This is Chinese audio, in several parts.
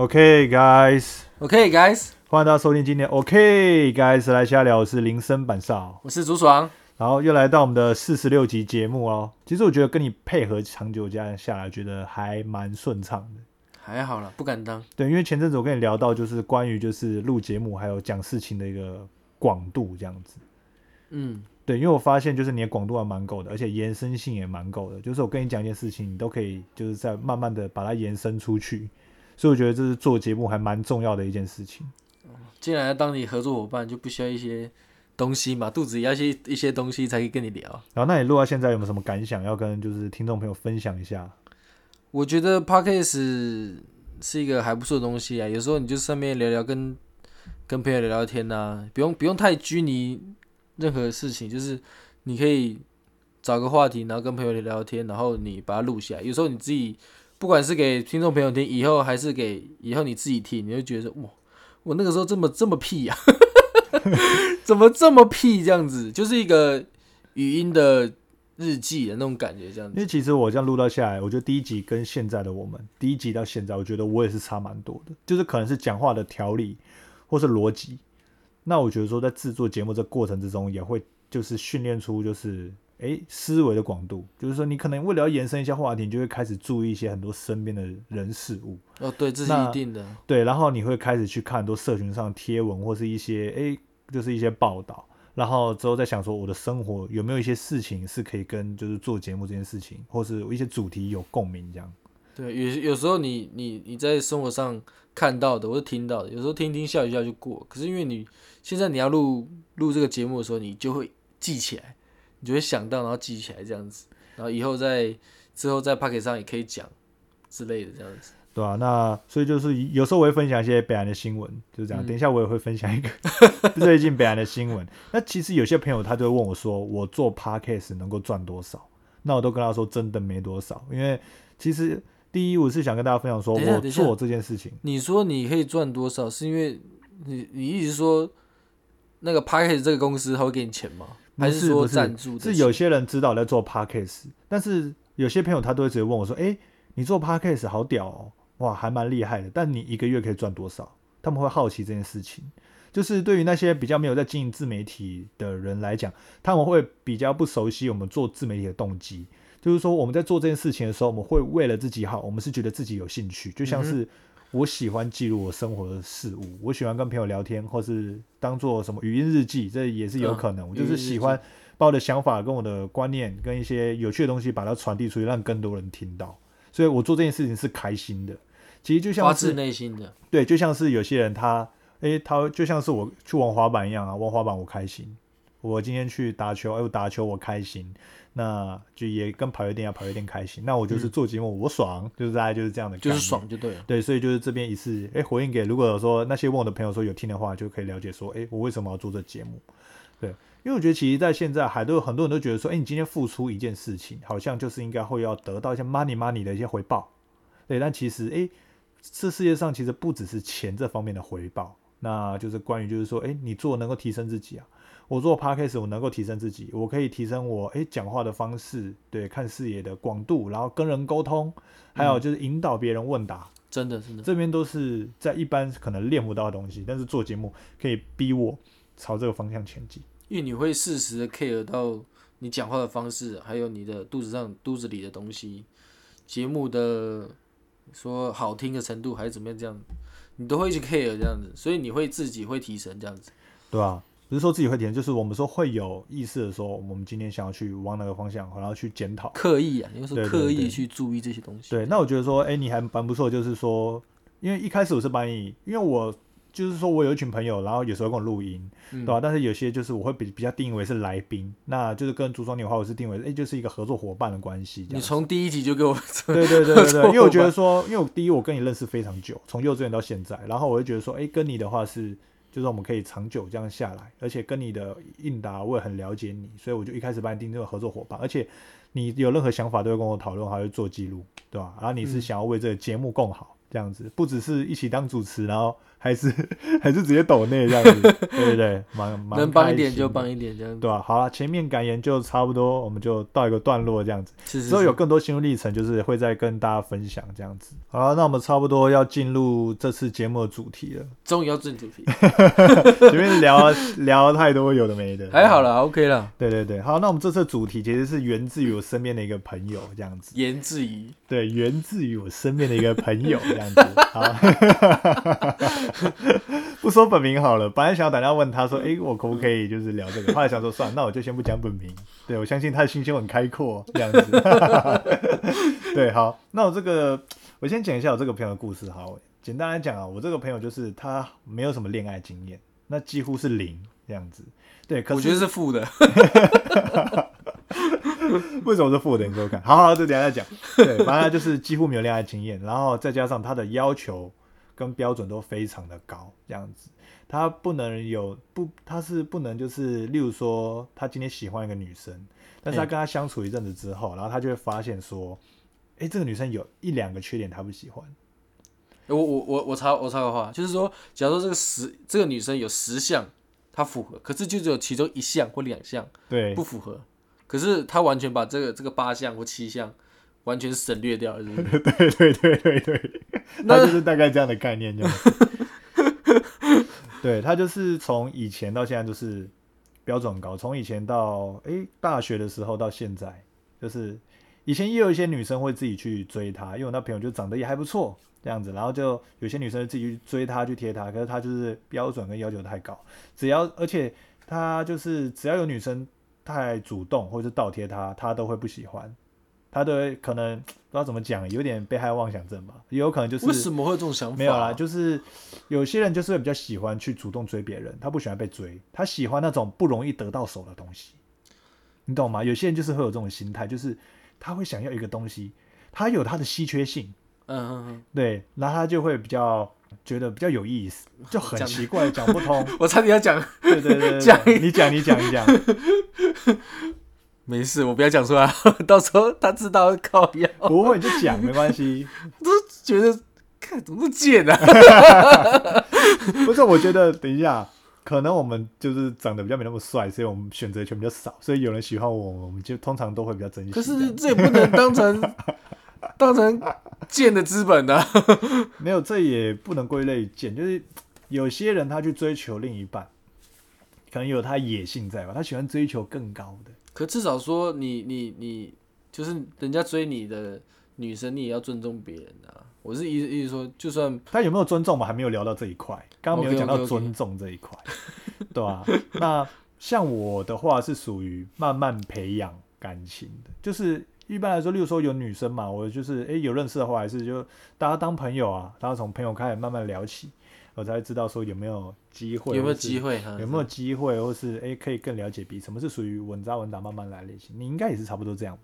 OK guys，OK guys，欢迎大家收听今天 OK guys 来瞎聊，我是林森板少，我是竹爽。然后又来到我们的四十六集节目哦。其实我觉得跟你配合长久这样下来，觉得还蛮顺畅的。还好啦，不敢当。对，因为前阵子我跟你聊到，就是关于就是录节目还有讲事情的一个广度这样子。嗯，对，因为我发现就是你的广度还蛮够的，而且延伸性也蛮够的。就是我跟你讲一件事情，你都可以就是在慢慢的把它延伸出去。所以我觉得这是做节目还蛮重要的一件事情。既然要当你合作伙伴，就不需要一些东西嘛，肚子也要一些一些东西才可以跟你聊。然后，那你录到现在有没有什么感想要跟就是听众朋友分享一下？我觉得 Podcast 是一个还不错的东西啊。有时候你就上面聊聊跟跟朋友聊聊天呐、不用不用太拘泥任何事情，就是你可以找个话题，然后跟朋友聊聊天，然后你把它录下来。有时候你自己不管是给听众朋友听，以后还是给以后你自己听，你就觉得哇，我那个时候这么这么屁呀、怎么这么屁这样子？就是一个语音的日记的那种感觉，这样子。因为其实我这样录到下来，我觉得第一集跟现在的我们，第一集到现在，我觉得我也是差蛮多的，就是可能是讲话的条理或是逻辑。那我觉得说在制作节目这过程之中，也会就是训练出就是诶思维的广度，就是说你可能为了要延伸一下话题，你就会开始注意一些很多身边的人事物。哦，对，这是一定的。对，然后你会开始去看很多社群上贴文或是一些诶，就是一些报道，然后之后再想说我的生活有没有一些事情是可以跟就是做节目这件事情，或是一些主题有共鸣这样。对，有有时候你你你在生活上看到的或者听到的，有时候听听笑一笑就过。可是因为你现在你要录录这个节目的时候，你就会记起来，你就会想到，然后记起来这样子，然后以后在之后在 p o c k e t 上也可以讲之类的这样子。对啊，那所以就是有时候我会分享一些北岸的新闻，就是这样。嗯等一下我也会分享一个 最近北岸的新闻。那其实有些朋友他就会问我说，我做 podcast 能够赚多少？那我都跟他说，真的没多少。因为其实第一，我是想跟大家分享说，我做这件事情，你说你可以赚多少，是因为你你一直说那个 p o c k e t 这个公司他会给你钱吗？还不是说赞助？是有些人知道我在做 podcast，但是有些朋友他都会直接问我说：“哎、你做 podcast 好屌哦，哇，还蛮厉害的。但你一个月可以赚多少？”他们会好奇这件事情。就是对于那些比较没有在经营自媒体的人来讲，他们会比较不熟悉我们做自媒体的动机。就是说我们在做这件事情的时候，我们会为了自己好，我们是觉得自己有兴趣，就像是我喜欢记录我生活的事物，我喜欢跟朋友聊天，或是当做什么语音日记，这也是有可能。我就是喜欢把我的想法、跟我的观念、跟一些有趣的东西，把它传递出去，让更多人听到。所以我做这件事情是开心的。其实就像发自是内心的。对，就像是有些人他，诶，他就像是我去玩滑板一样啊，玩滑板我开心。我今天去打球，哎，我打球我开心，那就也跟跑夜店啊，跑夜店开心。那我就是做节目，我爽，就是大概就是这样的，嗯就是爽。就对了。对，所以就是这边一次，哎，回应给如果有说那些问我的朋友说有听的话，就可以了解说，哎，我为什么要做这节目？对，因为我觉得其实，在现在还都有很多人都觉得说，哎，你今天付出一件事情，好像就是应该会要得到一些 money money 的一些回报。对，但其实，哎，这世界上其实不只是钱这方面的回报，那就是关于就是说，哎，你做能够提升自己啊。我做 podcast，我能够提升自己，我可以提升我诶讲话的方式，对，看视野的广度，然后跟人沟通，还有就是引导别人问答，真的是的。这边都是在一般可能练不到的东西，但是做节目可以逼我朝这个方向前进。因为你会适时的 care 到你讲话的方式，还有你的肚子上肚子里的东西，节目的说好听的程度还是怎么样这样，你都会去 care 这样子，所以你会自己会提升这样子。对啊、不是说自己会提神，就是我们说会有意识的说，我们今天想要去往哪个方向，然后去检讨。刻意啊，你说对对刻意去注意这些东西。对，那我觉得说，哎、你还蛮不错，就是说，因为一开始我是把你，因为我就是说我有一群朋友，然后有时候跟我录音，嗯对吧、但是有些就是我会比比较定义为是来宾，那就是跟朱双你的话，我是定为哎、就是一个合作伙伴的关系。你从第一集就给我对对对对对，因为我觉得说，因为我第一我跟你认识非常久，从幼稚园到现在，然后我就觉得说，哎、跟你的话是。就是我们可以长久这样下来，而且跟你的应答我也很了解你，所以我就一开始把你定这个合作伙伴，而且你有任何想法都会跟我讨论，还会做记录，对吧？然后你是嗯想要为这个节目更好，这样子，不只是一起当主持，然后还是 还是直接抖内这样子，对对对，蛮蛮能帮一点就帮一点，这样子。对吧、好了，前面感言就差不多，我们就到一个段落这样子。是是之后有更多心路历程，就是会再跟大家分享这样子。好了，那我们差不多要进入这次节目的主题了。终于要进主题，前面聊聊太多有的没的，还好。了，OK 了。对对对，好，那我们这次主题其实是源自于我身边的一个朋友这样子。源自于，对，源自于我身边的一个朋友这样子。好，不说本名好了。本来想要打电话问他说，诶，我可不可以就是聊这个？后来想说，算了，那我就先不讲本名。对我相信他的心胸很开阔，这样子。对，好，那我这个我先讲一下我这个朋友的故事。好，简单来讲啊，我这个朋友就是他没有什么恋爱经验，那几乎是零这样子。对，可是我觉得是负的。为什么是负的？你给我看。好好，这等下再讲。对，反正他就是几乎没有恋爱经验，然后再加上他的要求跟标准都非常的高，这样子。他不能有不，他是不能就是，例如说，他今天喜欢一个女生，但是他嗯跟她相处一阵子之后，然后他就会发现说，诶，这个女生有一两个缺点他不喜欢。我我我我插我插个话，就是说，假如说这个十这个女生有十项她符合，可是就只有其中一项或两项对不，符合，可是她完全把这个这个八项或七项完全省略掉了，是不是？对对对对对，他那就是大概这样的概念，这样。对他就是从以前到现在就是标准很高，从以前到诶大学的时候到现在，就是以前也有一些女生会自己去追他，因为我那朋友就长得也还不错这样子，然后就有些女生自己去追他去贴他，可是他就是标准跟要求太高，只要而且他就是只要有女生太主动或者是倒贴他，他都会不喜欢。他都会可能不知道怎么讲，有点被害妄想症吧，也有可能就是为什么会有这种想法？没有啦，就是有些人就是会比较喜欢去主动追别人，他不喜欢被追，他喜欢那种不容易得到手的东西，你懂吗？有些人就是会有这种心态，就是他会想要一个东西，他有他的稀缺性，嗯嗯嗯，对，然后他就会比较觉得比较有意思，就很奇怪，讲不通。我差点要讲，对对对对讲对，你讲你讲你讲，没事，我不要讲出来，到时候他知道会靠腰，不会你就讲没关系。都觉得看怎么那么贱啊？不是，我觉得等一下，可能我们就是长得比较没那么帅，所以我们选择权比较少，所以有人喜欢我，我们就通常都会比较珍惜。可是这也不能当成当成贱的资本啊。没有，这也不能归类贱，就是有些人他去追求另一半，可能有他野性在吧，他喜欢追求更高的。可至少说你你你就是人家追你的女生，你也要尊重别人啊。我是意思意思说，就算他有没有尊重，我们还没有聊到这一块，刚刚没有讲到尊重这一块 对吧、那像我的话是属于慢慢培养感情的，就是一般来说，例如说有女生嘛，我就是诶、有认识的话，还是就大家当朋友啊，大家从朋友开始慢慢聊起，我才会知道说有没有机会，有没有机会哈？有没有机会，或是诶、可以更了解彼此，什么是属于稳扎稳打慢慢来类型，你应该也是差不多这样吧。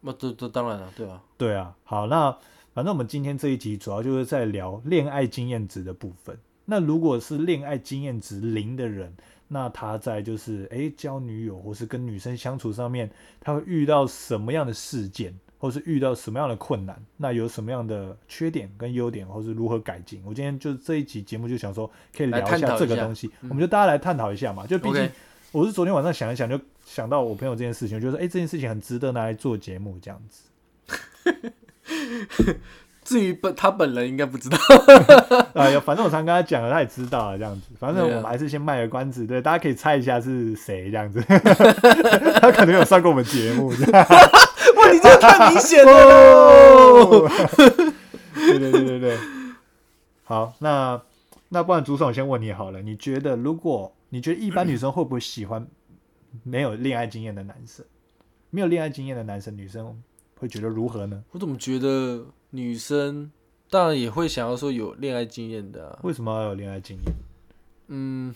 那这这当然了，对吧？对啊，好，那反正我们今天这一集主要就是在聊恋爱经验值的部分。那如果是恋爱经验值零的人，那他在就是诶交女友或是跟女生相处上面，他会遇到什么样的事件，或是遇到什么样的困难？那有什么样的缺点跟优点，或是如何改进？我今天就这一集节目就想说，可以聊一下这个东西，嗯我们就大家来探讨一下嘛。就毕竟我是昨天晚上想一想，就想到我朋友这件事情，我就说，诶，这件事情很值得拿来做节目这样子。至于本他本人应该不知道，哎呀，反正我常跟他讲了，他也知道了这样子。反正我们还是先卖个关子，对，大家可以猜一下是谁这样子。他可能有上过我们节目，哇，你这个太明显了。对对对对对。好，那那不然朱总先问你好了，你觉得如果你觉得一般女生会不会喜欢没有恋爱经验的男生？没有恋爱经验的男生，女生会觉得如何呢？我怎么觉得女生当然也会想要说有恋爱经验的、啊，为什么要有恋爱经验？嗯，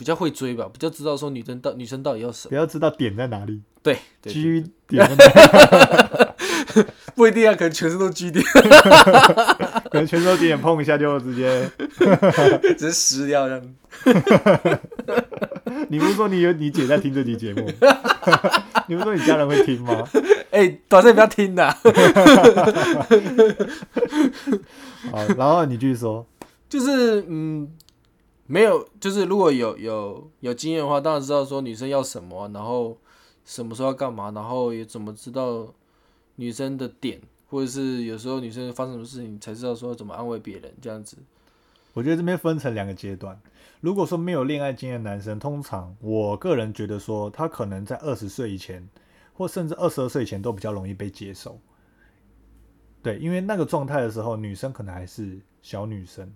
比较会追吧，比较知道说女生到女生到底要什么。比较知道点在哪里对，对对，G 点 不一定啊，可能全身都 G 点，可能全身都点碰一下就直接。直接湿掉这样。你不是说你有你姐在听这期节目？你不是说你家人会听吗？哎、短暂不要听的，好，然后你继续说。就是嗯，没有，就是如果有有有经验的话，当然知道说女生要什么、然后什么时候要干嘛，然后也怎么知道女生的点，或者是有时候女生发生什么事情，才知道说怎么安慰别人这样子。我觉得这边分成两个阶段。如果说没有恋爱经验的男生，通常我个人觉得说，他可能在二十岁以前，或甚至二十二岁以前都比较容易被接受。对，因为那个状态的时候，女生可能还是小女生，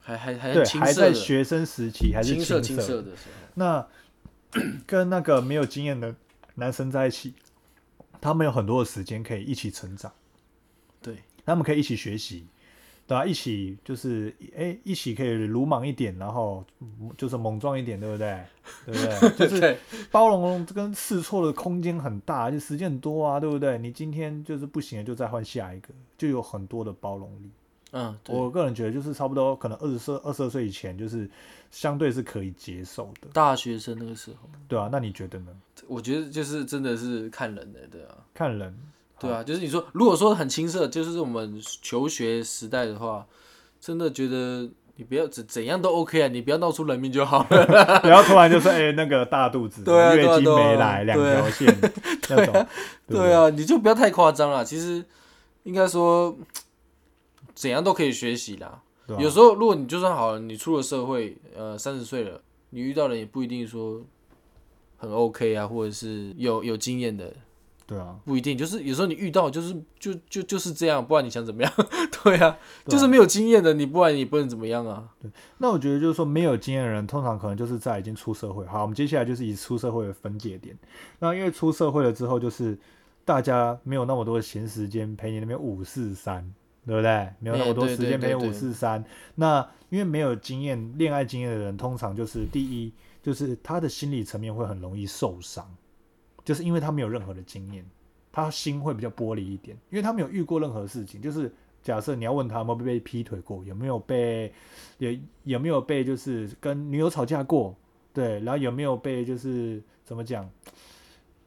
还还还对，还在学生时期，还是青涩青青涩的时候，那跟那个没有经验的男生在一起，他们有很多的时间可以一起成长，对，他们可以一起学习，对吧、一起就是哎、一起可以鲁莽一点，然后嗯就是莽撞一点，对不对？对不对？就是包容跟试错的空间很大，而且时间很多啊，对不对？你今天就是不行了，就再换下一个，就有很多的包容力。嗯，对我个人觉得就是差不多，可能二十岁、二十二岁以前，就是相对是可以接受的，大学生那个时候，对啊，那你觉得呢？我觉得就是真的是看人的，对啊。看人，对啊，就是你说，如果说很青涩，就是我们求学时代的话，真的觉得你不要怎怎样都 OK 啊，你不要闹出人命就好了。不要突然就说哎、那个大肚子，对啊对月经没来，两条线那种，对不对啊，你就不要太夸张了。其实应该说，怎样都可以学习啦。啊有时候，如果你就算好了，你出了社会，呃，三十岁了，你遇到的也不一定说很 OK 啊，或者是有有经验的，对啊，不一定。就是有时候你遇到就是就就就是这样，不然你想怎么样？对啊，对啊就是没有经验的，你不然你不能怎么样啊？对那我觉得就是说，没有经验的人，通常可能就是在已经出社会。好，我们接下来就是以出社会为分界点。那因为出社会了之后，就是大家没有那么多的闲时间陪你那边五四三，对不对？没有那么多时间没有五四三。那因为没有经验、恋爱经验的人，通常就是第一，就是他的心理层面会很容易受伤，就是因为他没有任何的经验，他心会比较玻璃一点，因为他没有遇过任何事情，就是。假设你要问他有没有被劈腿过，有没有被有有没有被就是跟女友吵架过，对，然后有没有被就是怎么讲，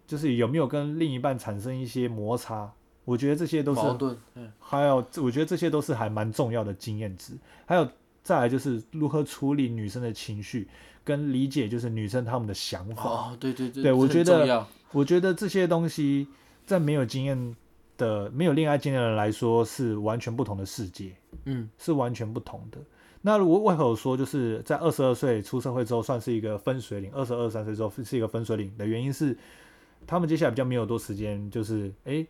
就是有没有跟另一半产生一些摩擦？我觉得这些都是矛盾，嗯，还有，我觉得这些都是还蛮重要的经验值。还有再来就是如何处理女生的情绪，跟理解就是女生她们的想法。哦，对对对，对我这觉得我觉得这些东西在没有经验的、没有恋爱经验的人来说是完全不同的世界。嗯，是完全不同的。那如果为何我说就是在二十二岁出社会之后算是一个分水岭，二十二三岁之后是一个分水岭的原因是，他们接下来比较没有多时间，就是诶，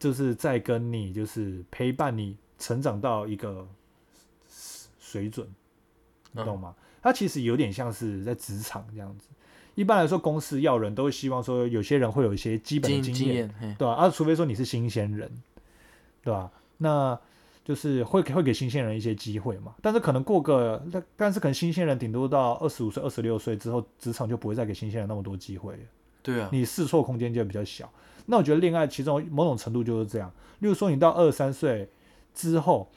就是在跟你就是陪伴你成长到一个水准，你懂吗？它其实有点像是在职场这样子。一般来说，公司要人都会希望说，有些人会有一些基本的经验，对吧、啊？除非说你是新鲜人，对吧、那就是会会给新鲜人一些机会嘛。但是可能过个，但但是可能新鲜人顶多到二十五岁、二十六岁之后，职场就不会再给新鲜人那么多机会了，对啊，你试错空间就比较小。那我觉得恋爱其中某种程度就是这样。例如说，你到二十三岁之后，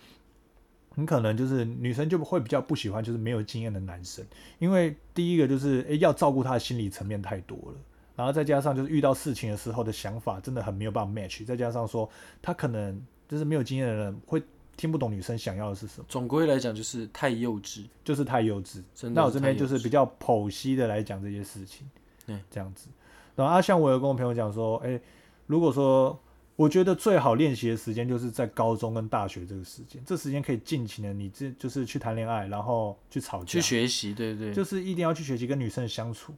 很可能就是女生就会比较不喜欢就是没有经验的男生，因为第一个就是诶要照顾他的心理层面太多了，然后再加上就是遇到事情的时候的想法真的很没有办法 match，再加上说他可能就是没有经验的人会听不懂女生想要的是什么，总归来讲就是太幼稚，就是太幼稚。那我这边就是比较剖析的来讲这些事情，对，这样子。然后啊，像我有跟我朋友讲说，诶，如果说我觉得最好练习的时间就是在高中跟大学这个时间，这时间可以尽情的你这就是去谈恋爱，然后去吵架，去学习，对对就是一定要去学习跟女生相处，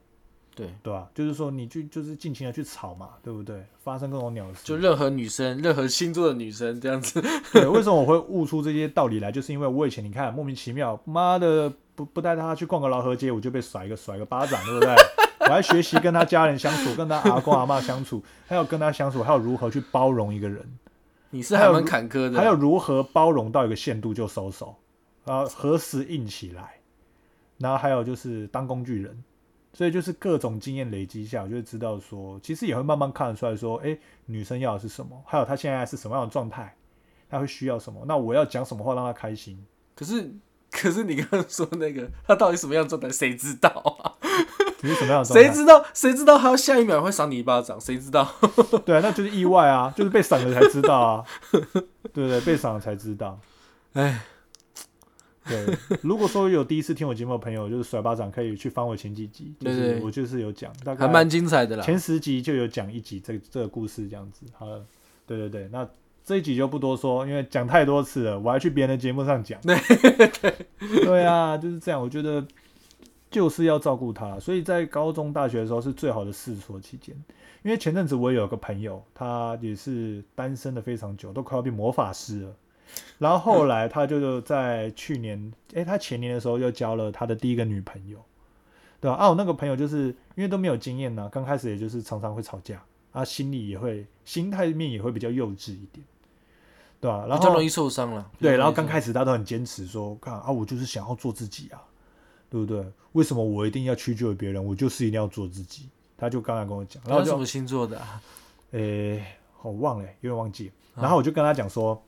对，对吧？就是说你去就是尽情的去吵嘛，对不对？发生各种鸟事，就任何女生，任何星座的女生这样子，对，为什么我会悟出这些道理来？就是因为我以前你看莫名其妙，妈的不不带她去逛个劳合街，我就被甩一个甩个巴掌，对不对？我还学习跟他家人相处，跟他阿公阿妈相处，还有跟他相处，还有如何去包容一个人，你是还蛮坎坷的，还有如何包容到一个限度就收手，然后何时硬起来，然后还有就是当工具人，所以就是各种经验累积下，我就会知道说，其实也会慢慢看得出来说，哎，女生要的是什么，还有她现在是什么样的状态，她会需要什么，那我要讲什么话让她开心。可是可是你刚刚说那个她到底什么样状态，谁知道啊？你是什么样的状态？谁知道谁知道他下一秒会赏你一巴掌？谁知道？对啊，那就是意外啊，就是被赏了才知道啊，对不对？被赏了才知道。哎，对，如果说有第一次听我节目的朋友，就是甩巴掌，可以去翻我前几集，就是我就是有讲，大概还蛮精彩的啦。前十集就有讲一集这这个故事这样子。好了，对对对，那这一集就不多说，因为讲太多次了，我还去别人的节目上讲。对对啊，就是这样。我觉得就是要照顾他，所以在高中、大学的时候是最好的试错期间。因为前阵子我也有个朋友，他也是单身的非常久，都快要变魔法师了。然后后来他就在去年，诶，他前年的时候又交了他的第一个女朋友，对吧、啊？我那个朋友就是因为都没有经验呢、刚开始也就是常常会吵架，啊，心里也会心态面也会比较幼稚一点，对吧、然后比较容易受伤了。对，然后刚开始始他都很坚持说，看啊，我就是想要做自己啊，对不对？为什么我一定要屈就于别人？我就是一定要做自己。他就刚才跟我讲，然后就什么星座的啊？诶、我忘了、有点忘记然后我就跟他讲说，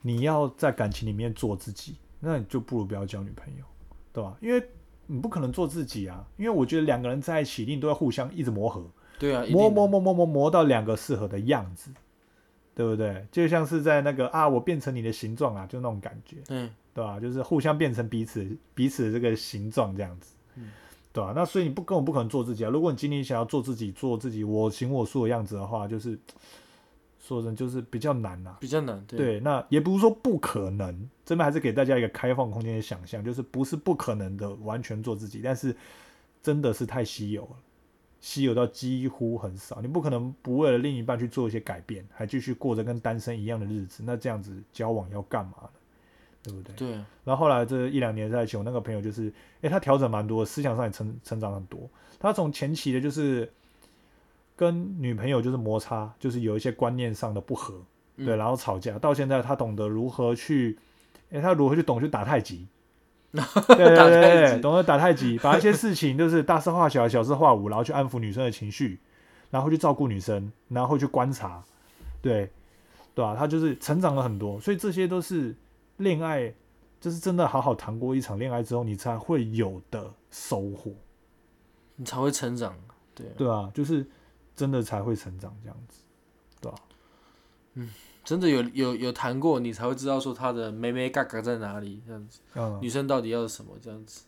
你要在感情里面做自己，那你就不如不要交女朋友，对吧？因为你不可能做自己啊，因为我觉得两个人在一起一定都要互相一直磨合，对啊，磨磨磨磨磨磨到两个适合的样子，对不对？就像是在那个啊，我变成你的形状啊，就那种感觉。嗯，对吧？就是互相变成彼此彼此的这个形状这样子，嗯对吧？那所以你不根本不可能做自己啊。如果你今天想要做自己，做自己我行我素的样子的话，就是说真的就是比较难呐、比较难。对，对，那也不是说不可能，这边还是给大家一个开放空间的想象，就是不是不可能的完全做自己，但是真的是太稀有了，稀有到几乎很少。你不可能不为了另一半去做一些改变，还继续过着跟单身一样的日子，那这样子交往要干嘛呢？对不对？对啊，然后后来这一两年在一起，我那个朋友就是，诶，他调整蛮多，思想上也成成长很多。他从前期的就是跟女朋友就是摩擦，就是有一些观念上的不合，嗯对，然后吵架，到现在他懂得如何去，诶，他如何去懂去打太极。对对对对，懂得打太极，把一些事情就是大事化小，小事化无，然后去安抚女生的情绪，然后去照顾女生，然后去观察，对对吧、他就是成长了很多，所以这些都是恋爱，就是真的好好谈过一场恋爱之后，你才会有的收获，你才会成长。对啊，对啊，就是真的才会成长这样子，对吧、嗯真的有有有谈过，你才会知道说他的妹妹嘎嘎在哪里，这样子，嗯，女生到底要什么这样子。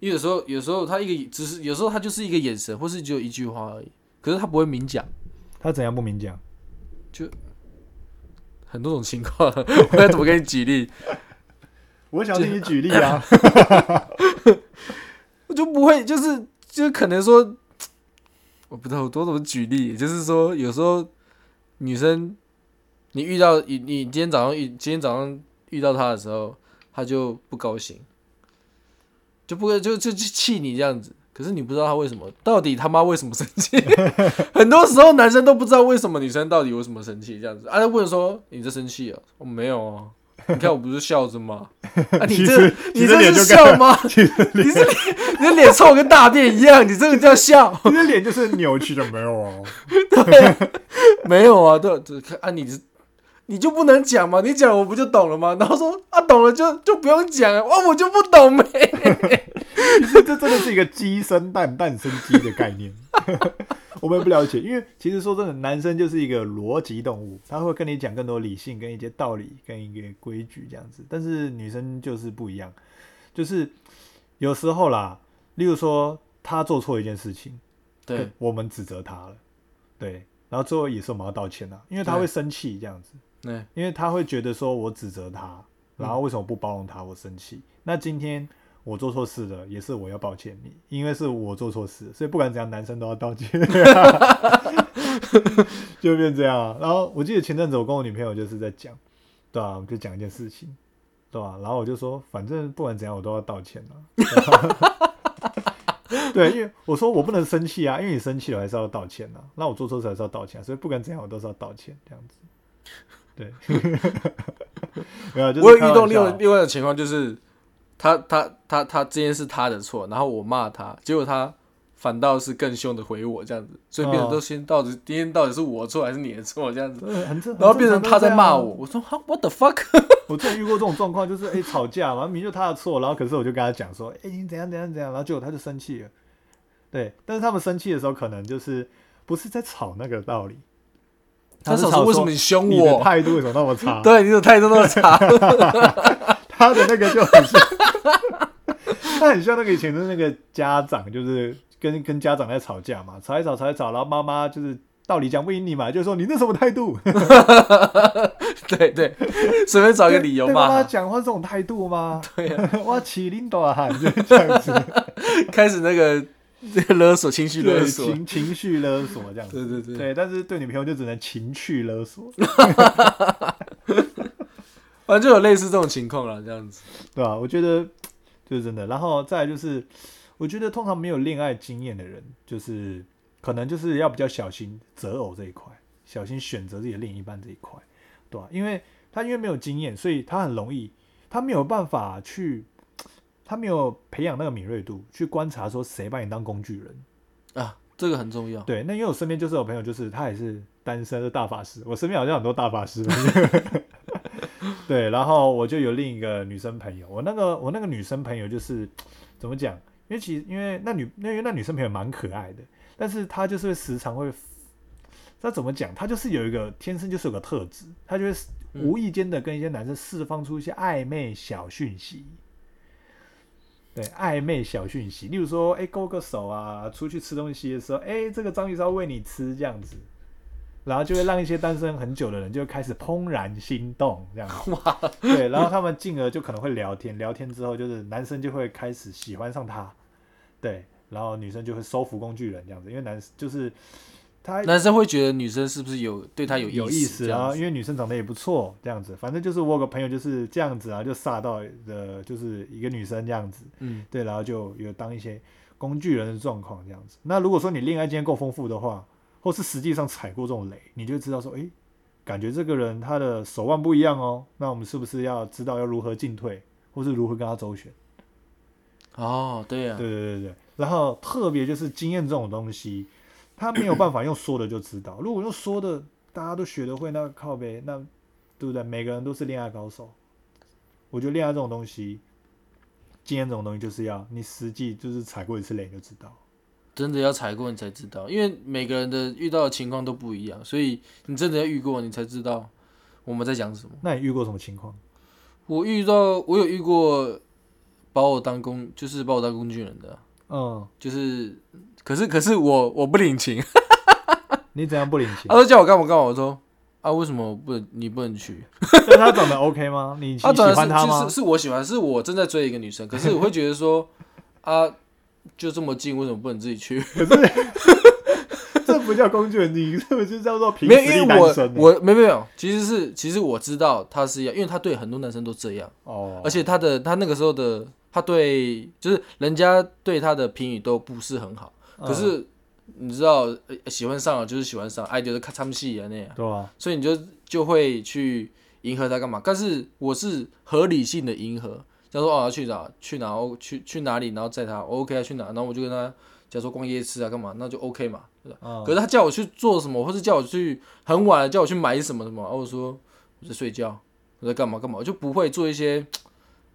因为有时候有时候他一个只是有时候他就是一个眼神，或是只有一句话而已，可是他不会明讲，他怎样不明讲？很多种情况，我要怎么给你举例？我想听你举例啊，我就不会，就是就可能说，我不知道我多怎么举例，就是说有时候女生，你遇到你你今天早上遇今天早上遇到她的时候，她就不高兴，就不会就就就气你这样子。可是你不知道他为什么，到底他妈为什么生气？很多时候男生都不知道为什么女生到底为什么生气这样子。啊，问说你在生气啊？我、没有啊。你看我不是笑着吗？啊，你这你这是笑吗？你是你的脸臭跟大便一样，你这个叫笑？你的脸就是扭曲的，没有啊。对，没有啊，对，啊，你是你就不能讲吗？你讲我不就懂了吗？然后说啊，懂了就就不用讲啊，哇，我就不懂没。这真的是一个鸡生蛋，蛋生鸡的概念。我们不了解，因为其实说真的，男生就是一个逻辑动物，他会跟你讲更多理性、跟一些道理、跟一个规矩这样子。但是女生就是不一样，就是有时候啦，例如说他做错一件事情，对，我们指责他了，对，然后最后也是我们要道歉啦，因为他会生气这样子。对，因为他会觉得说我指责他，然后为什么不包容他？我生气。那今天我做错事了，也是我要抱歉你，因为是我做错事，所以不管怎样，男生都要道歉，就变这样啊。然后我记得前阵子我跟我女朋友就是在讲，对啊，我们就讲一件事情，对吧、然后我就说，反正不管怎样，我都要道歉啊。对，因为我说我不能生气啊，因为你生气了还是要道歉啊。那我做错事还是要道歉啊、所以不管怎样，我都是要道歉这样子。对，没有，就是我有遇到另外另外的情况，就是他他他他这件事他的错，然后我骂他，结果他反倒是更凶的回我这样子，所以变成哦都先到底今天到底是我错还是你的错这样子，然后变成他在骂啊我，。我说哈 what the fuck，我之前遇过这种状况，就是哎、吵架嘛，明明就他的错，然后可是我就跟他讲说，哎、你怎样怎样怎样，然后结果他就生气了，对，但是他们生气的时候，可能就是不是在吵那个道理，他是吵说为什么你凶你的我？态度为什么那么差？对，你的态度那么差。他的那个就很像，他很像那个以前的那个家长，就是跟跟家长在吵架嘛，吵一吵吵一吵，然后妈妈就是道理讲不赢你嘛，就说你那什么态度？对对，随便找一个理由对妈妈讲话这种态度吗？对啊，我起领大汉就是这样子，开始那个那个 勒索，情绪勒索。情 情绪勒索这样子。对对对，对，但是对女朋友就只能情绪勒索，反正就有类似这种情况了，这样子。对吧、我觉得就是真的。然后再来就是，我觉得通常没有恋爱经验的人，就是可能就是要比较小心择偶这一块，小心选择自己的另一半这一块，对吧、因为他因为没有经验，所以他很容易，他没有办法去，他没有培养那个敏锐度去观察说谁把你当工具人。啊，这个很重要。对，那因为我身边就是有朋友，就是他也是单身的大法师，我身边好像很多大法师。对，然后我就有另一个女生朋友，我那个我那个女生朋友就是怎么讲？因为其实因为那女那因为那女生朋友蛮可爱的，但是她就是会时常会，她怎么讲？她就是有一个天生就是有个特质，她就会嗯无意间的跟一些男生释放出一些暧昧小讯息。对，暧昧小讯息，例如说，哎，勾个手啊，出去吃东西的时候，哎，这个章鱼烧喂你吃这样子，然后就会让一些单身很久的人就会开始怦然心动这样子。对，然后他们进而就可能会聊天，聊天之后就是男生就会开始喜欢上他，对，然后女生就会收服工具人这样子，因为男就是他男生会觉得女生是不是有对他有有意意思啊，这样子因为女生长得也不错，这样子，反正就是我有个朋友就是这样子啊，就煞到的，就是一个女生这样子，嗯，对，然后就有当一些工具人的状况这样子。那如果说你恋爱经验够丰富的话，或是实际上踩过这种雷，你就知道说，诶，感觉这个人他的手腕不一样哦，那我们是不是要知道要如何进退，或是如何跟他周旋？哦，对呀、对对对对，然后特别就是经验这种东西，他没有办法用说的就知道。如果用说的，大家都学得会，那靠呗，那对不对？每个人都是恋爱高手。我觉得恋爱这种东西，经验这种东西，就是要你实际就是踩过一次雷就知道。真的要踩过你才知道，因为每个人的遇到的情况都不一样，所以你真的要遇过，你才知道我们在讲什么。那你遇过什么情况？我遇到，我有遇过把我当工，就是把我当工具人的，嗯，就是，可是可是我我不领情，你怎样不领情他？说叫我干嘛干嘛，我说啊为什么我不能你不能去？那他长得 OK 吗？你你喜他转的欢他吗是是？是我喜欢，是我正在追一个女生，可是我会觉得说 啊就这么近，为什么不能自己去？这不叫工具人，你这不就叫做凭没有，实力因为我。我没有没有，其实是其实我知道他是要，因为他对很多男生都这样。哦，而且他的他那个时候的他对就是人家对他的评语都不是很好，嗯可是你知道呃喜欢上了就是喜欢上，爱就是看他们戏啊那样，对吧？所以你就就会去迎合他干嘛？但是我是合理性的迎合，假如说哦要去哪去哪哦去去哪里，然后载他我 OK 啊去哪，然后我就跟他假如说逛夜市啊干嘛，那就 OK 嘛。对吧嗯可是他叫我去做什么，或是叫我去很晚了叫我去买什么什么，然后我说我在睡觉，我在干嘛干嘛，我就不会做一些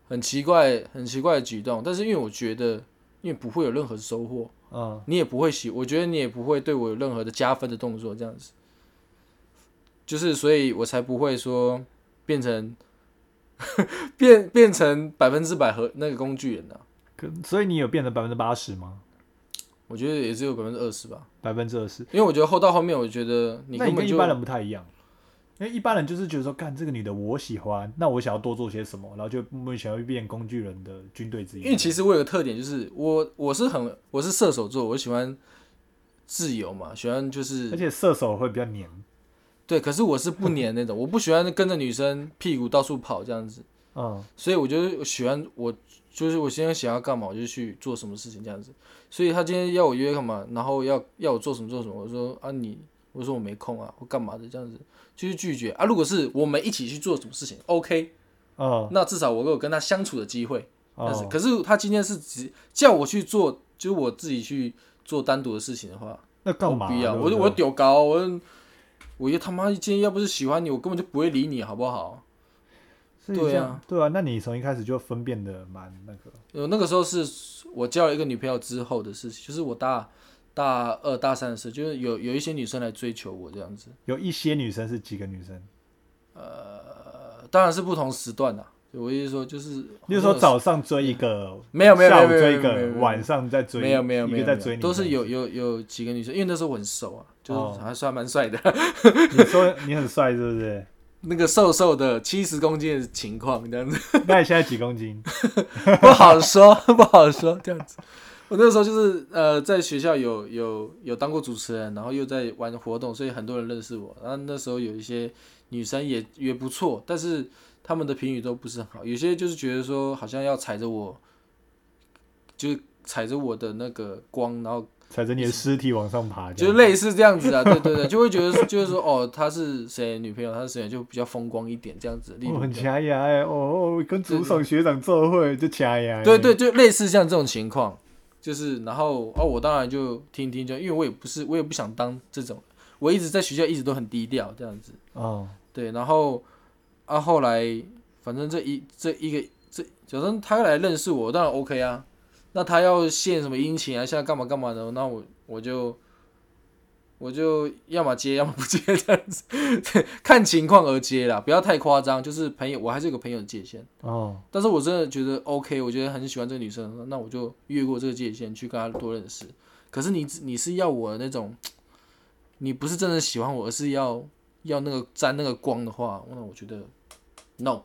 很奇怪很奇怪的举动。但是因为我觉得，因为不会有任何收获，嗯，你也不会喜，我觉得你也不会对我有任何的加分的动作，这样子，就是所以我才不会说变成 变变成百分之百和那个工具人啊。可所以你有变成百分之八十吗？我觉得也只有百分之二十吧，百分之二十？因为我觉得后到后面，我觉得你根本就那你跟一般人不太一样，因为一般人就是觉得说，干这个女的我喜欢，那我想要多做些什么，然后就目前会变工具人的军队之一。因为其实我有个特点，就是我我是很我是射手座，我喜欢自由嘛，喜欢就是而且射手会比较黏，对，可是我是不黏那种，我不喜欢跟着女生屁股到处跑这样子，嗯，所以我就喜欢我就是我现在想要干嘛，我就去做什么事情这样子。所以他今天要我约干嘛，然后要要我做什么做什么，我说啊你，我说我没空啊，我干嘛的这样子，就是拒绝啊。如果是我们一起去做什么事情，OK，哦，那至少我有跟他相处的机会。但是，哦，可是他今天是只叫我去做，就是我自己去做单独的事情的话，那干嘛？我不要，我就我丢高，我我他妈今天要不是喜欢你，我根本就不会理你，好不好？对啊，对啊，那你从一开始就分辨的蛮那个，呃，那个时候是我交了一个女朋友之后的事情，就是我大大二大三的时候，就是有有一些女生来追求我这样子，有一些女生是几个女生，呃，当然是不同时段的。我意思说就是，例如说早上追一个，没有没有没下午追一个，晚上再追，没有没有没有没有一个再追你，都是有。有有几个女生，因为那时候我很瘦啊，就是哦还算蛮帅的，你说你很帅是不是？那个瘦瘦的七十公斤的情况这样子。那你现在几公斤？不好说，不好说，这样子。我那时候就是呃，在学校有有有当过主持人，然后又在玩活动，所以很多人认识我。然后那时候有一些女生也也不错，但是他们的评语都不是很好，有些就是觉得说好像要踩着我，就是踩着我的那个光，然后踩着你的尸体往上爬，就类似这样子啊，对对对，就会觉得就是说哦，她是谁女朋友，她是谁，就比较风光一点这样子。很掐牙哎，哦哦，跟竹爽学长做会就掐牙。对对，就类似像这种情况，就是然后哦，我当然就听听就，因为我也不是，我也不想当这种，我一直在学校一直都很低调这样子，哦，对，然后啊后来反正这一这一个这，假如他来认识我，当然 OK 啊，那他要献什么殷勤啊，现在干嘛干嘛的，那我我就。我就要么接，要么不接，这样子，看情况而接啦，不要太夸张。就是朋友，我还是有个朋友的界限。哦，但是我真的觉得 OK，我觉得很喜欢这个女生，那我就越过这个界限去跟她多认识。可是你你是要我那种，你不是真的喜欢我，而是要要那个沾那个光的话，那我觉得 no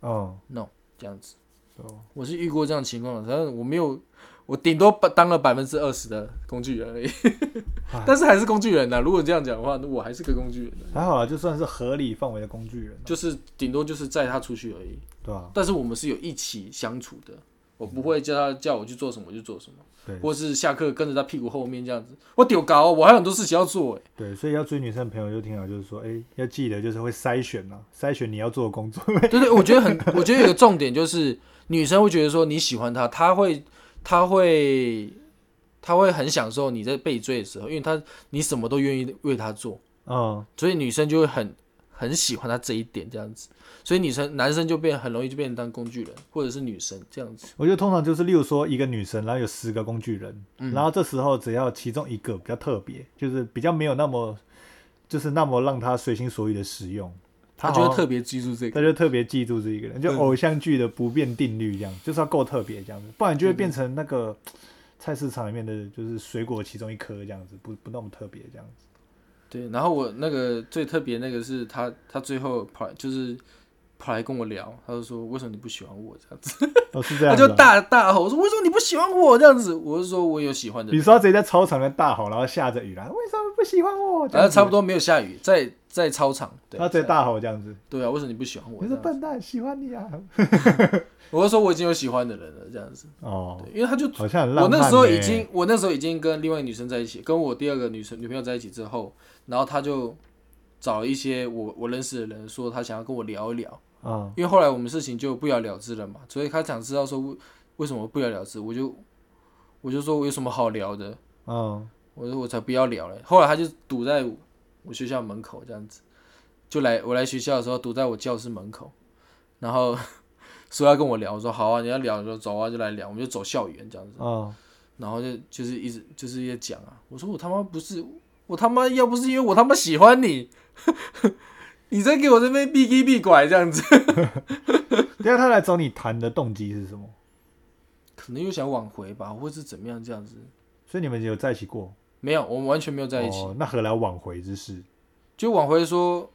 哦，no 这样子。哦，我是遇过这样的情况的，但是我没有，我顶多当了百分之二十的工具人而已唉，但是还是工具人呐。如果这样讲的话，那我还是个工具人的，还好啦，就算是合理范围的工具人啊，就是顶多就是载他出去而已。对啊？但是我们是有一起相处的，我不会叫他叫我去做什么就做什么，对或是下课跟着他屁股后面这样子，我丢高，我还有很多事情要做哎。对，所以要追女生的朋友就挺好，就是说，哎，要记得就是会筛选啊，筛选你要做的工作。对对，我觉得很，我觉得有个重点就是女生会觉得说你喜欢她，她会，她会，她会很享受你在被追的时候，因为他你什么都愿意为他做，嗯，所以女生就会很很喜欢他这一点这样子，所以女生男生就变很容易就变成当工具人，或者是女生这样子。我觉得通常就是，例如说一个女生，然后有十个工具人，嗯然后这时候只要其中一个比较特别，就是比较没有那么，就是那么让他随心所欲的使用，他就会特别记住这个。他就特别记住这一个人，就偶像剧的不变定律这样，就是要够特别这样子，不然就会变成那个菜市场里面的就是水果其中一颗这样子，不不那么特别这样子。对，然后我那个最特别那个是他，他最后跑就是跑来跟我聊，他就说为什么你不喜欢我这样子，哦，是这他样子、啊。就大大吼说为什么你不喜欢我这样子，我是说我有喜欢的人，你说他直接在操场里面大吼，然后下着雨啦，为什么不喜欢我？然后差不多，多没有下雨，在在操场，对，他直接大吼这样子。对啊，为什么你不喜欢我你？是笨蛋，喜欢你啊！我就说我已经有喜欢的人了这样子，哦，对，因为他就好像很我那时候已呢经，我那时候已经跟另外一个女生在一起，跟我第二个女生女朋友在一起之后，然后他就找一些我我认识的人说他想要跟我聊一聊，嗯因为后来我们事情就不了了之了嘛，所以他想知道说为为什么不了了之，我就我就说我有什么好聊的，嗯我说我才不要聊嘞。后来他就堵在我学校门口这样子，就来我来学校的时候堵在我教室门口，然后 说要跟我聊，我说好啊，你要聊就走啊，就来聊，我们就走校园这样子。嗯，然后就就是一直就是一直讲啊，我说我他妈不是，我他妈要不是因为我他妈喜欢你，你在给我这边避逼避拐这样子，等一下他来找你谈的动机是什么？可能又想挽回吧，或是怎么样这样子。所以你们有在一起过？没有，我们完全没有在一起，哦，那何来挽回之事？就挽回说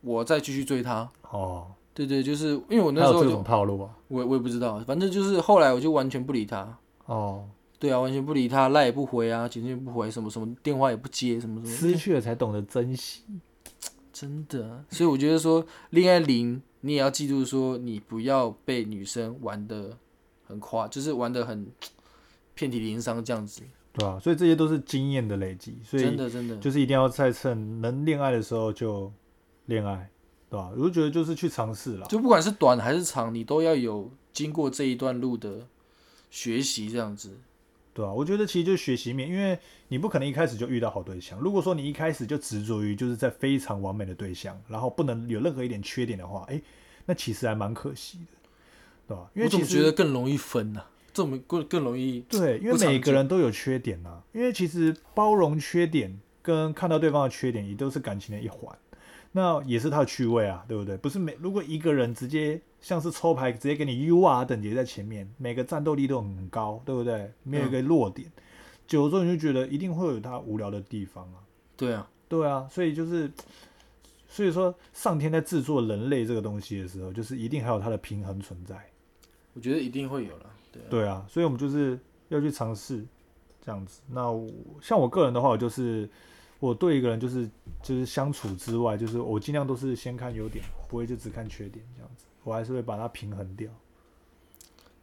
我再继续追他。哦，对对，就是因为我那时候有这种套路啊？我我也不知道，反正就是后来我就完全不理他。哦，对啊，完全不理他，赖也不回啊，简讯也不回，什么什么电话也不接，什么什么。失去了才懂得珍惜。真的，所以我觉得说恋爱零，你也要记住说，你不要被女生玩的很夸，就是玩的很 遍体鳞伤这样子。对啊、所以这些都是经验的累积，所以真的真的，就是一定要在趁能恋爱的时候就恋爱，对吧、我就觉得就是去尝试了。就不管是短还是长，你都要有经过这一段路的学习这样子。对啊，我觉得其实就是学习面，因为你不可能一开始就遇到好对象。如果说你一开始就执着于就是在非常完美的对象，然后不能有任何一点缺点的话，哎，那其实还蛮可惜的，对吧？因为其实么觉得更容易分呢、这么更更容易，对，因为每个人都有缺点呐、因为其实包容缺点跟看到对方的缺点，也都是感情的一环。那也是他的趣味啊，对不对？不是每如果一个人直接像是抽牌，直接给你 U R 等级在前面，每个战斗力都很高，对不对？没有一个弱点，久了之后你就觉得一定会有他无聊的地方啊。对啊，对啊，所以就是，所以说上天在制作人类这个东西的时候，就是一定还有它的平衡存在。我觉得一定会有了，对啊，对啊，所以我们就是要去尝试这样子。那我像我个人的话，我就是我对一个人就是就是相处之外，就是我尽量都是先看优点，不会就只看缺点这样子。我还是会把它平衡掉。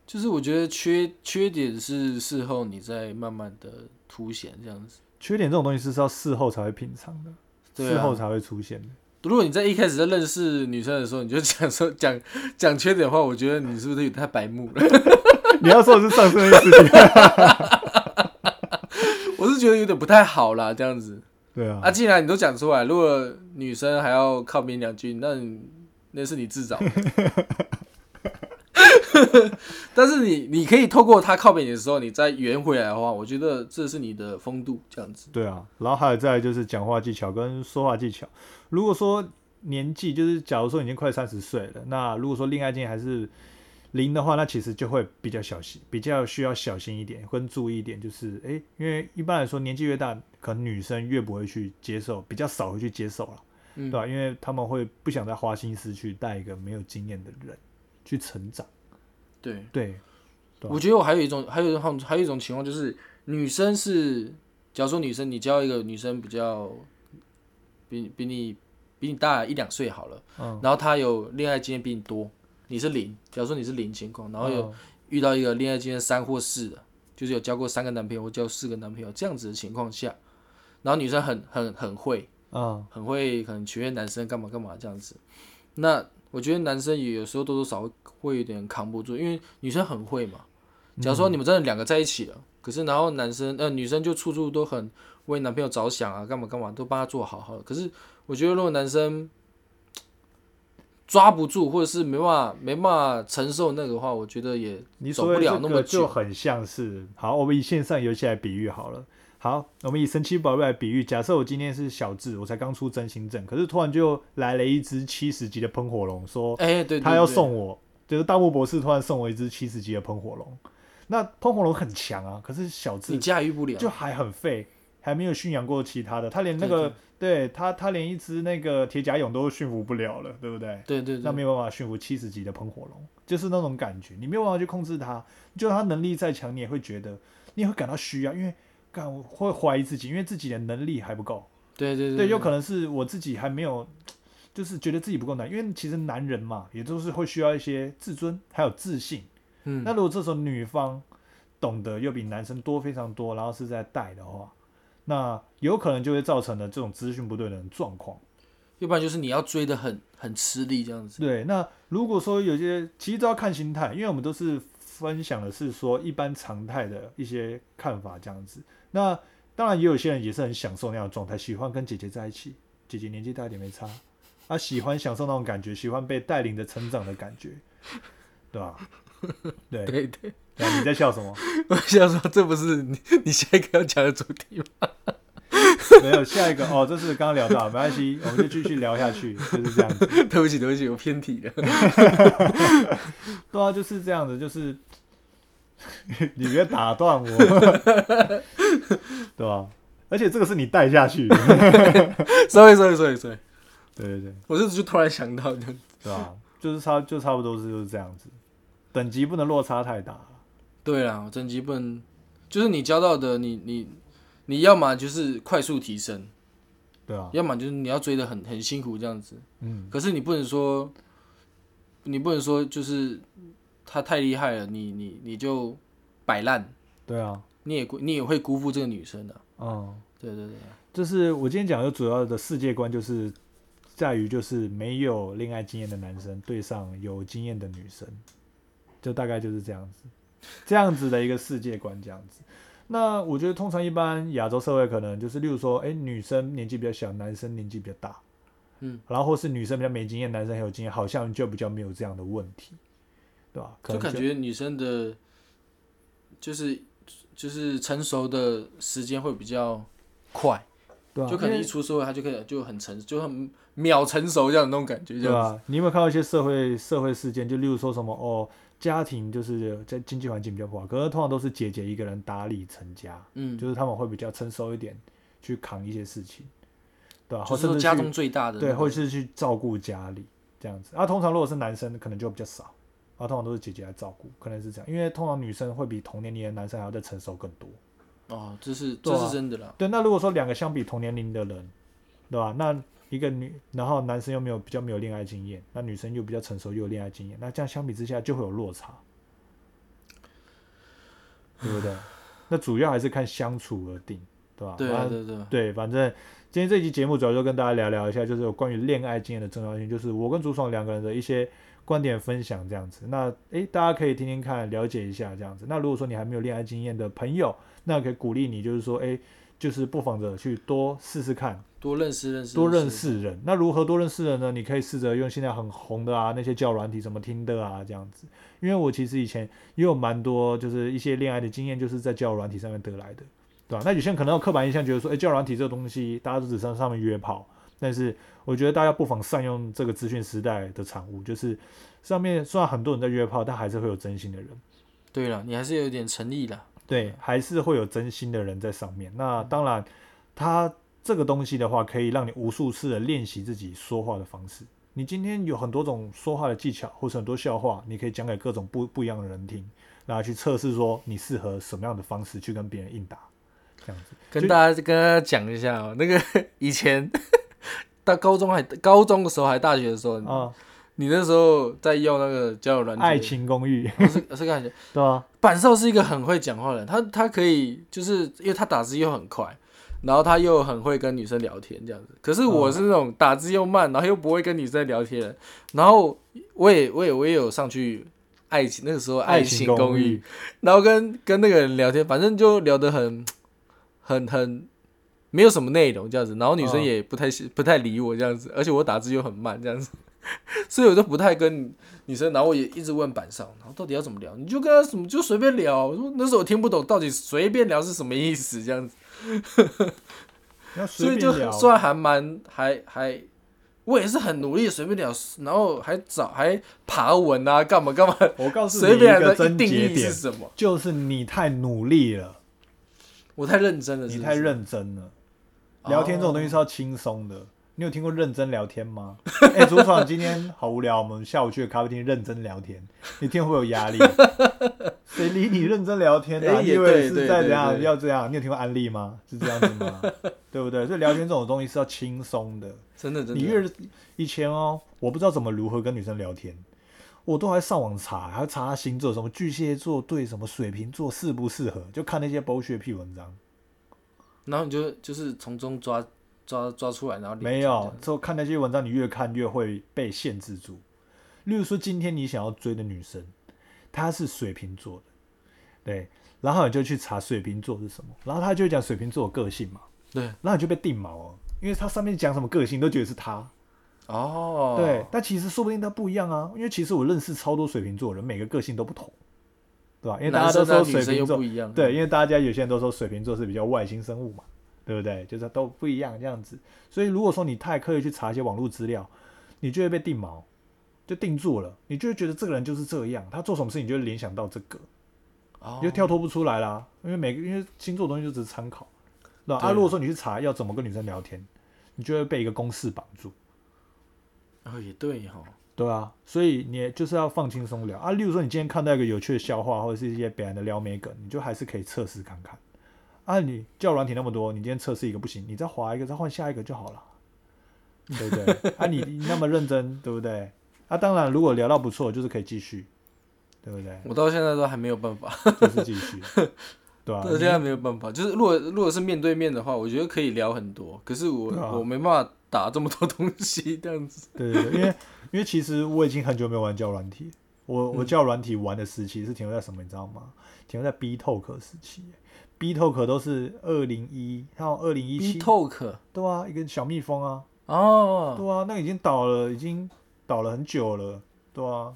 就是我觉得缺缺点是事后你再慢慢的凸显这样子。缺点这种东西是要事后才会品尝的，事后才会出现的。如果你在一开始在认识女生的时候，你就讲说讲讲缺点的话，我觉得你是不是有点太白目了？你要说的是上升的事情。我是觉得有点不太好啦，这样子。对啊，啊，既然你都讲出来，如果女生还要靠边两句，那那是你自找的。但是你你可以透过他靠边你的时候，你再圆回来的话，我觉得这是你的风度，这样子。对啊，然后还有再来就是讲话技巧跟说话技巧。如果说年纪就是，假如说已经快三十岁了，那如果说恋爱经验还是零的话，那其实就会比较小心，比较需要小心一点，跟注意一点，就是诶，因为一般来说年纪越大，可能女生越不会去接受，比较少会去接受了，嗯。对吧、因为他们会不想再花心思去带一个没有经验的人去成长。对，对，我觉得我还有一种，还有一种，还有一种情况就是，女生是，假如说女生你教一个女生比较比比你比你大一两岁好了，嗯，然后她有恋爱经验比你多，你是零，假如说你是零情况，然后有嗯遇到一个恋爱经验三或四的，就是有交过三个男朋友或交四个男朋友这样子的情况下，然后女生很很很会，啊，很会可能取悦男生干嘛干嘛这样子，那我觉得男生也有时候多多少少会有点扛不住，因为女生很会嘛。假如说你们真的两个在一起了，可是然后男生呃女生就处处都很为男朋友着想啊，干嘛干嘛都帮他做好好的。可是我觉得如果男生抓不住，或者是没办法没办法承受那个的话，我觉得也走不了那么久。就很像是，好，我们以线上游戏来比喻好了。好，我们以神奇宝贝来比喻。假设我今天是小智，我才刚出真心症，可是突然就来了一只七十级的喷火龙，说哎、对对他要送我，就是大木博士突然送我一只七十级的喷火龙。那喷火龙很强啊，可是小智你驾驭不了，就还很废，还没有驯养过其他的，他连那个对他他连一只那个铁甲蛹都驯服不了了，对不对？对对对，那没有办法驯服七十级的喷火龙，就是那种感觉，你没有办法去控制它，就算它能力再强，你也会觉得，你也会感到需要，因为感我会怀疑自己，因为自己的能力还不够，对对对，有可能是我自己还没有，就是觉得自己不够难，因为其实男人嘛，也都是会需要一些自尊还有自信。嗯，那如果这时候女方懂得又比男生多非常多，然后是在带的话，那有可能就会造成了这种资讯不对等的状况。要不然就是你要追的很很吃力这样子。对，那如果说有些其实都要看心态，因为我们都是分享的是说一般常态的一些看法这样子。那当然也有些人也是很享受那样的状态，喜欢跟姐姐在一起，姐姐年纪大一点没差，啊，喜欢享受那种感觉，喜欢被带领着成长的感觉，对吧？对，对对，你在笑什么？我想说这不是你你下一个要讲的主题吗？没有下一个哦，这是刚刚聊到，没关系，我们就继续聊下去，就是这样子。对不起对不起，我偏题了。对啊，就是这样子，就是你别打断我，对吧、而且这个是你带下去的，sorry sorry sorry sorry，对对对，我是就突然想到的。对吧、就是差就差不多是就是这样子，等级不能落差太大。对啦，整级不能，就是你教到的，你你你要么就是快速提升，对啊，要么就是你要追的很很辛苦这样子。嗯，可是你不能说，你不能说就是他太厉害了，你你你就摆烂，对啊，你也你也会辜负这个女生的、嗯，对对对，就是我今天讲的主要的世界观，就是在于就是没有恋爱经验的男生对上有经验的女生，就大概就是这样子，这样子的一个世界观这样子。那我觉得通常一般亚洲社会可能就是，例如说，哎、女生年纪比较小，男生年纪比较大，嗯，然后或是女生比较没经验，男生很有经验，好像就比较没有这样的问题，对吧？可就能感觉女生的，就是就是成熟的时间会比较快，对啊，就可能一出社会，他就可以就很成就很秒成熟这样的那种感觉，对。吧？你有没有看到一些社会社会事件？就例如说什么哦，家庭就是在经济环境比较不好，可是通常都是姐姐一个人打理成家，嗯，就是他们会比较成熟一点，去扛一些事情，对吧？或甚至去中最大的对，或是去照顾家里这样子。啊，通常如果是男生，可能就比较少，啊，通常都是姐姐来照顾，可能是这样，因为通常女生会比同年龄的男生还要再成熟更多。哦，这是啊这是真的啦。对，那如果说两个相比同年龄的人，对吧？那一个女，然后男生又没有比较没有恋爱经验，那女生又比较成熟又有恋爱经验，那这样相比之下就会有落差，对不对？那主要还是看相处而定，对吧？对啊，反正对对。对，反正今天这期节目主要就跟大家聊聊一下，就是有关于恋爱经验的重要性，就是我跟朱爽两个人的一些观点分享这样子。那诶，大家可以听听看，了解一下这样子。那如果说你还没有恋爱经验的朋友，那可以鼓励你，就是说，诶，就是不妨着去多试试看，多认识认识，多认。识人。那如何多认识人呢？你可以试着用现在很红的啊那些交友软体，什么听的啊这样子。因为我其实以前也有蛮多就是一些恋爱的经验，就是在交友软体上面得来的，对吧？那有些人可能有刻板印象，觉得说，哎，交友软体这个东西，大家都只上上面约炮。但是我觉得大家不妨善用这个资讯时代的产物，就是上面虽然很多人在约炮，但还是会有真心的人。对了，你还是有点诚意的。对，还是会有真心的人在上面。那当然，它这个东西的话，可以让你无数次的练习自己说话的方式。你今天有很多种说话的技巧，或是很多笑话，你可以讲给各种不不一样的人听，然后去测试说你适合什么样的方式去跟别人应答，这样子。跟大家跟大家讲一下哦，那个 以前 到高中还高中的时候还大学的时候，啊，你那时候在用那个交友软件，爱情公寓，我是我是感觉 对啊，板少是一个很会讲话的人，他他可以就是因为他打字又很快，然后他又很会跟女生聊天这样子。可是我是那种打字又慢，然后又不会跟女生聊天，然后我也我也我也有上去爱情那个时候爱情公公寓，，然后跟跟那个人聊天，反正就聊得很很很没有什么内容这样子，然后女生嗯也不太喜不太理我这样子，而且我打字又很慢这样子，所以我就不太跟女生，然后我也一直问板上，然后到底要怎么聊？你就跟他什么就随便聊，我说那时候我听不懂到底随便聊是什么意思这样子，要 所以就随便聊，算还蛮还还。我也是很努力随便聊，然后还找还爬文啊，干嘛干嘛，我告诉你一随便的定义是，什么？就是你太努力了，我太认真了是是你太认真了。聊天这种东西是要轻松的。你有听过认真聊天吗？哎、主爽今天好无聊，我们下午去咖啡厅认真聊天，你听会不会有压力？谁理你认真聊天的、你以为是在怎样要这样？你有听过安利吗？是这样子吗？对不对？所以聊天这种东西是要轻松的。真的真的。你越以前哦，我不知道怎么如何跟女生聊天，我都还上网查，还要查她星座，什么巨蟹座对什么水瓶座适不适合，就看那些剥削屁文章。然后你就就是从中抓抓抓出来，然后没有，之后看那些文章，你越看越会被限制住。例如说，今天你想要追的女生，她是水瓶座的，对，然后你就去查水瓶座是什么，然后他就讲水瓶座的个性嘛，对然后你就被定毛了，因为他上面讲什么个性，你都觉得是他，哦，对，但其实说不定他不一样啊，因为其实我认识超多水瓶座的人，每个个性都不同，对吧？因为大家都说水瓶座不一样，对，因为大家有些人都说水瓶座是比较外星生物嘛，对不对？就是都不一样这样子。所以如果说你太刻意去查一些网络资料，你就会被定毛，就定住了，你就会觉得这个人就是这样，他做什么事情就会联想到这个，哦你就跳脱不出来啦。因为每个因为星座的东西就只是参考，对吧？啊，如果说你去查要怎么跟女生聊天，你就会被一个公式绑住。哦也对哈，对啊，所以你就是要放轻松聊啊。例如说，你今天看到一个有趣的笑话，或者是一些别人的撩妹梗，你就还是可以测试看看。啊，你叫软体那么多，你今天测试一个不行，你再划一个，再换下一个就好了，对不对？啊你，你那么认真，对不对？啊，当然，如果聊到不错，就是可以继续，对不对？我到现在都还没有办法，就是继续，对啊、到现在没有办法。就是如果如果是面对面的话，我觉得可以聊很多，可是我、啊我没办法打这么多东西这样子。对对对，因为因为其实我已经很久没有玩交友软体，我我嗯交友软体玩的时期是停留在什么，你知道吗？停留在 B Talk 时期，B Talk 都是二零一，还有二零一 B 七，Talk 对啊，一个小蜜蜂啊，哦，对啊，那个已经倒了，已经倒了很久了，对啊，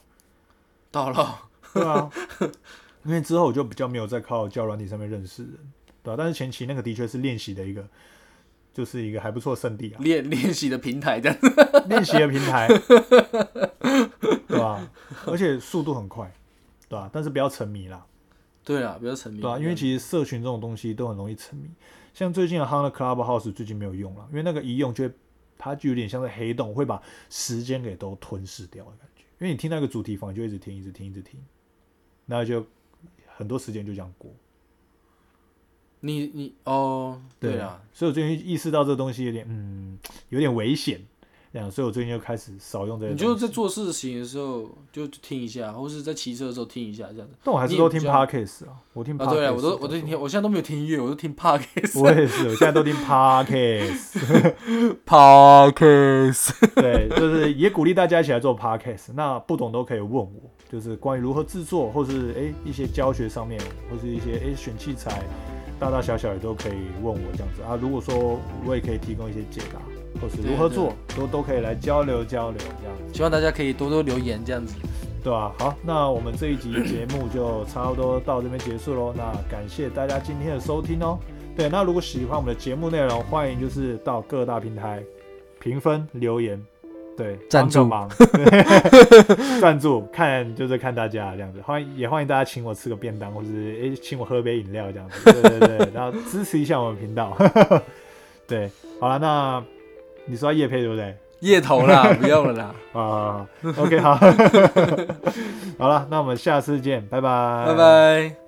倒了，对啊，因为之后我就比较没有在靠教软体上面认识人，对啊，但是前期那个的确是练习的一个，就是一个还不错的圣地啊，练 练习的平台这样。练习的平台，对吧、而且速度很快，对吧、但是不要沉迷啦，对啊，不要沉迷。对啊、因为其实社群这种东西都很容易沉迷。像最近的 h u n t Clubhouse 最近没有用了，因为那个一用就会，它就有点像是黑洞，会把时间给都吞噬掉的感觉。因为你听那个主题房，你就一直听，一直听，一直听，那就很多时间就这样过。你你哦，对啊，所以我最近意识到这个东西有点，嗯，有点危险，这样，所以我最近就开始少用这些你。就在做事情的时候就听一下，或是在骑车的时候听一下这样子。但我还是都听 podcast 啊，我听 podcast 啊，对啊，我都我都听，我现在都没有听音乐，我都听 podcast。我也是，我现在都听 podcast。podcast。对，就是也鼓励大家一起来做 podcast。那不懂都可以问我，就是关于如何制作，或是诶一些教学上面，或是一些诶选器材，大大小小也都可以问我这样子啊。如果说我也可以提供一些解答，或是如何做，都都可以来交流交流这样子。希望大家可以多多留言这样子。对吧、好，那我们这一集节目就差不多到这边结束喽。那感谢大家今天的收听哦。对，那如果喜欢我们的节目内容，欢迎就是到各大平台评分留言，对，赞助帮个忙，赞助，看就是看大家这样子，欢迎也欢迎大家请我吃个便当，或是诶、请我喝杯饮料这样子，对对对，然后支持一下我们频道。对，好了，那你说要叶配对不对？夜头啦，不用了啦，啊，OK，好，好了，那我们下次见，拜拜，拜。拜。